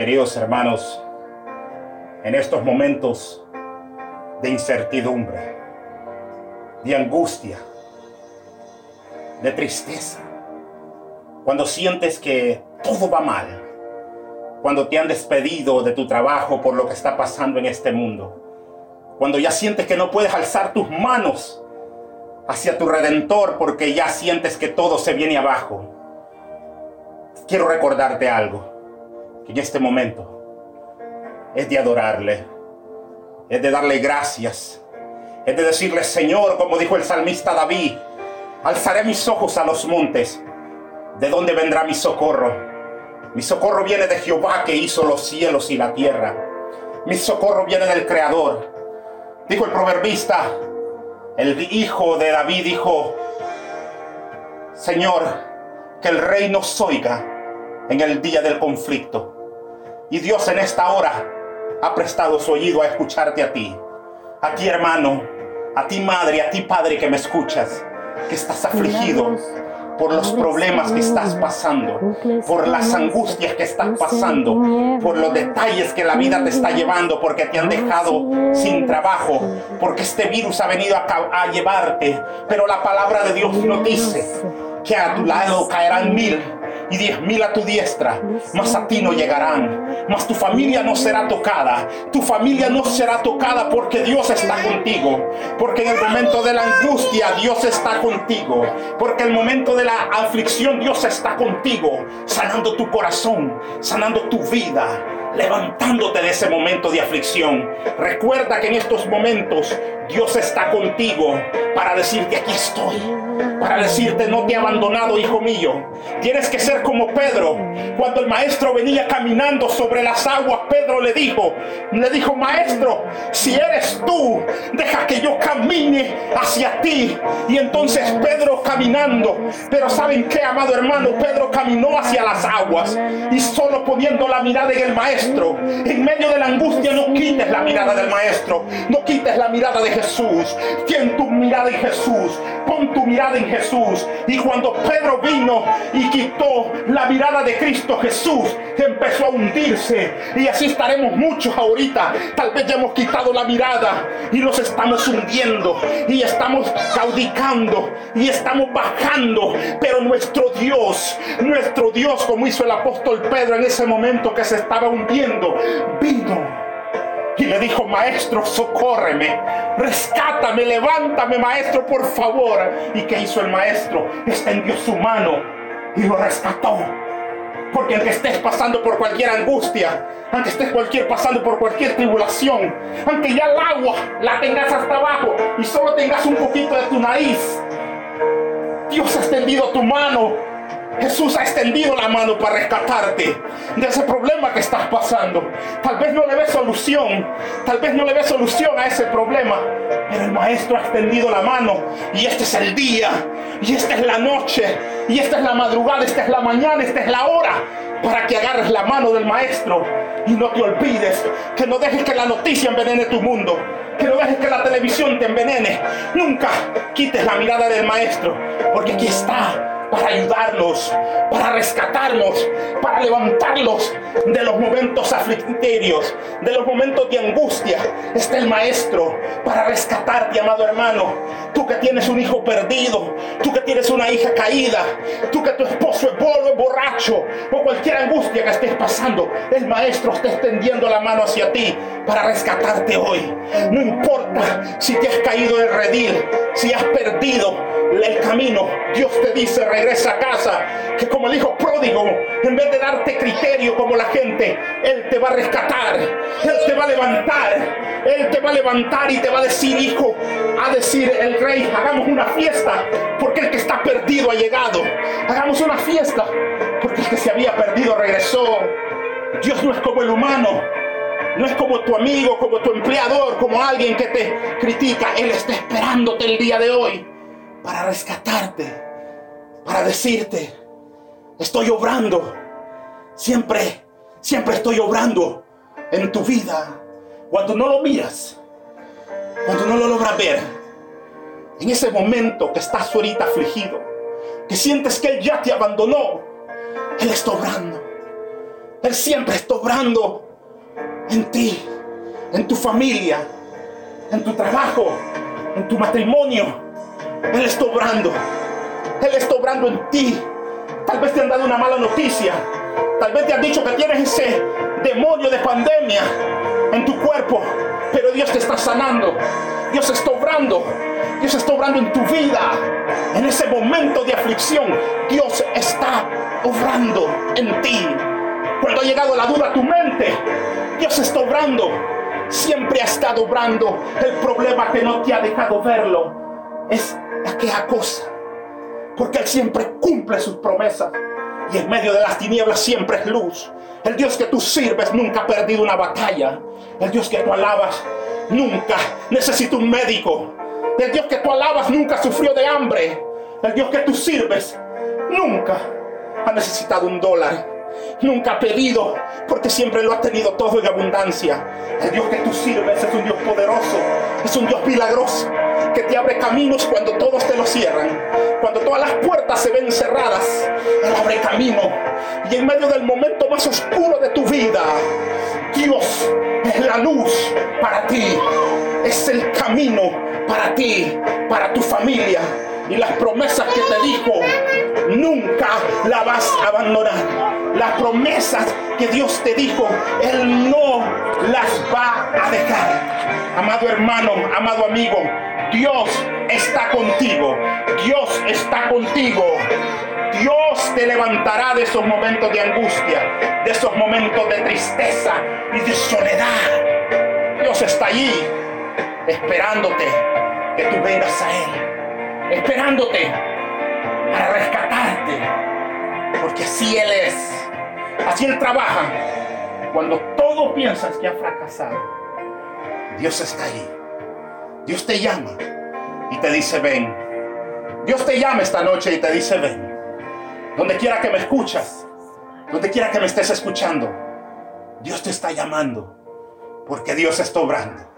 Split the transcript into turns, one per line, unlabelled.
Queridos hermanos, en estos momentos de incertidumbre, de angustia, de tristeza, cuando sientes que todo va mal, cuando te han despedido de tu trabajo por lo que está pasando en este mundo, cuando ya sientes que no puedes alzar tus manos hacia tu redentor porque ya sientes que todo se viene abajo, quiero recordarte algo, que en este momento es de adorarle, es de darle gracias, es de decirle, Señor, como dijo el salmista David, alzaré mis ojos a los montes, ¿de dónde vendrá mi socorro? Mi socorro viene de Jehová que hizo los cielos y la tierra. Mi socorro viene del Creador. Dijo el proverbista, el hijo de David dijo, Señor, que el rey nos oiga en el día del conflicto. Y Dios en esta hora ha prestado su oído a escucharte a ti. A ti hermano, a ti madre, a ti padre que me escuchas, que estás afligido por los problemas que estás pasando, por las angustias que estás pasando, por los detalles que la vida te está llevando, porque te han dejado sin trabajo, porque este virus ha venido a, llevarte. Pero la palabra de Dios no dice que a tu lado caerán mil y diez mil a tu diestra, mas a ti no llegarán, mas tu familia no será tocada, tu familia no será tocada porque Dios está contigo, porque en el momento de la angustia Dios está contigo, porque en el momento de la aflicción Dios está contigo, sanando tu corazón, sanando tu vida levantándote de ese momento de aflicción. Recuerda que en estos momentos Dios está contigo para decirte aquí estoy, para decirte no te he abandonado, hijo mío. Tienes que ser como Pedro. Cuando el maestro venía caminando sobre las aguas, Pedro le dijo, le dijo, maestro, si eres tú, deja que yo camine hacia ti. Y entonces Pedro caminando, pero ¿saben qué, amado hermano? Pedro caminó hacia las aguas y solo poniendo la mirada en el maestro, en medio de la angustia no quites la mirada del maestro. No quites la mirada de Jesús. Tien tu mirada en Jesús. Pon tu mirada en Jesús. Y cuando Pedro vino y quitó la mirada de Cristo Jesús, empezó a hundirse. Y así estaremos muchos ahorita. Tal vez ya hemos quitado la mirada y nos estamos hundiendo. Y estamos caudicando. Y estamos bajando. Pero nuestro Dios, nuestro Dios, como hizo el apóstol Pedro en ese momento que se estaba hundiendo vino y le dijo, maestro, socórreme, rescátame, levántame, maestro, por favor. ¿Y qué hizo el maestro? Extendió su mano y lo rescató. Porque aunque estés pasando por cualquier angustia, aunque estés cualquier, pasando por cualquier tribulación, aunque ya el agua la tengas hasta abajo y solo tengas un poquito de tu nariz, Dios ha extendido tu mano Jesús ha extendido la mano para rescatarte de ese problema que estás pasando. Tal vez no le ves solución, tal vez no le ves solución a ese problema, pero el Maestro ha extendido la mano y este es el día, y esta es la noche, y esta es la madrugada, esta es la mañana, esta es la hora para que agarres la mano del Maestro y no te olvides, que no dejes que la noticia envenene tu mundo, que no dejes que la televisión te envenene. Nunca quites la mirada del Maestro, porque aquí está para ayudarlos, para rescatarlos, para levantarlos de los momentos aflictorios, de los momentos de angustia. Está el Maestro para rescatarte, amado hermano. Tú que tienes un hijo perdido, tú que tienes una hija caída, tú que tu esposo es bolo, borracho, o cualquier angustia que estés pasando, el Maestro está extendiendo la mano hacia ti para rescatarte hoy. No importa si te has caído del redil, si has perdido el camino, Dios te dice, regresa a casa, que como el hijo pródigo, en vez de darte criterio como la gente, Él te va a rescatar, Él te va a levantar, Él te va a levantar y te va a decir, hijo, a decir el rey, hagamos una fiesta, porque el que está perdido ha llegado, hagamos una fiesta, porque el que se había perdido regresó. Dios no es como el humano, no es como tu amigo, como tu empleador, como alguien que te critica. Él está esperándote el día de hoy para rescatarte, para decirte, estoy obrando, siempre, siempre estoy obrando en tu vida. Cuando no lo miras, cuando no lo logras ver, en ese momento que estás ahorita afligido, que sientes que Él ya te abandonó, Él está obrando. Él siempre está obrando en ti, en tu familia, en tu trabajo, en tu matrimonio. Él está obrando. Él está obrando en ti. Tal vez te han dado una mala noticia. Tal vez te han dicho que tienes ese demonio de pandemia en tu cuerpo. Pero Dios te está sanando. Dios está obrando. Dios está obrando en tu vida. En ese momento de aflicción, Dios está obrando en ti. Cuando ha llegado la duda a tu mente, Dios está obrando. Siempre ha estado obrando. El problema que no te ha dejado verlo es aquella cosa. Porque Él siempre cumple sus promesas. Y en medio de las tinieblas siempre es luz. El Dios que tú sirves nunca ha perdido una batalla. El Dios que tú alabas nunca necesita un médico. El Dios que tú alabas nunca sufrió de hambre. El Dios que tú sirves nunca ha necesitado un dólar. Nunca ha pedido, porque siempre lo ha tenido todo en abundancia. El Dios que tú sirves es un Dios poderoso, es un Dios milagroso, que te abre caminos cuando todos te lo cierran. Cuando todas las puertas se ven cerradas, Él abre camino. Y en medio del momento más oscuro de tu vida, Dios es la luz para ti, es el camino para ti, para tu familia. Y las promesas que te dijo, nunca la vas a abandonar. Las promesas que Dios te dijo, Él no las va a dejar. Amado hermano, amado amigo, Dios está contigo. Dios está contigo. Dios te levantará de esos momentos de angustia, de esos momentos de tristeza y de soledad. Dios está allí esperándote que tú vengas a Él, esperándote para rescatarte, porque así Él es, así Él trabaja. Cuando todo piensas que ha fracasado, Dios está allí. Dios te llama y te dice, ven. Dios te llama esta noche y te dice, ven. Donde quiera que me escuchas, donde quiera que me estés escuchando, Dios te está llamando, porque Dios está obrando.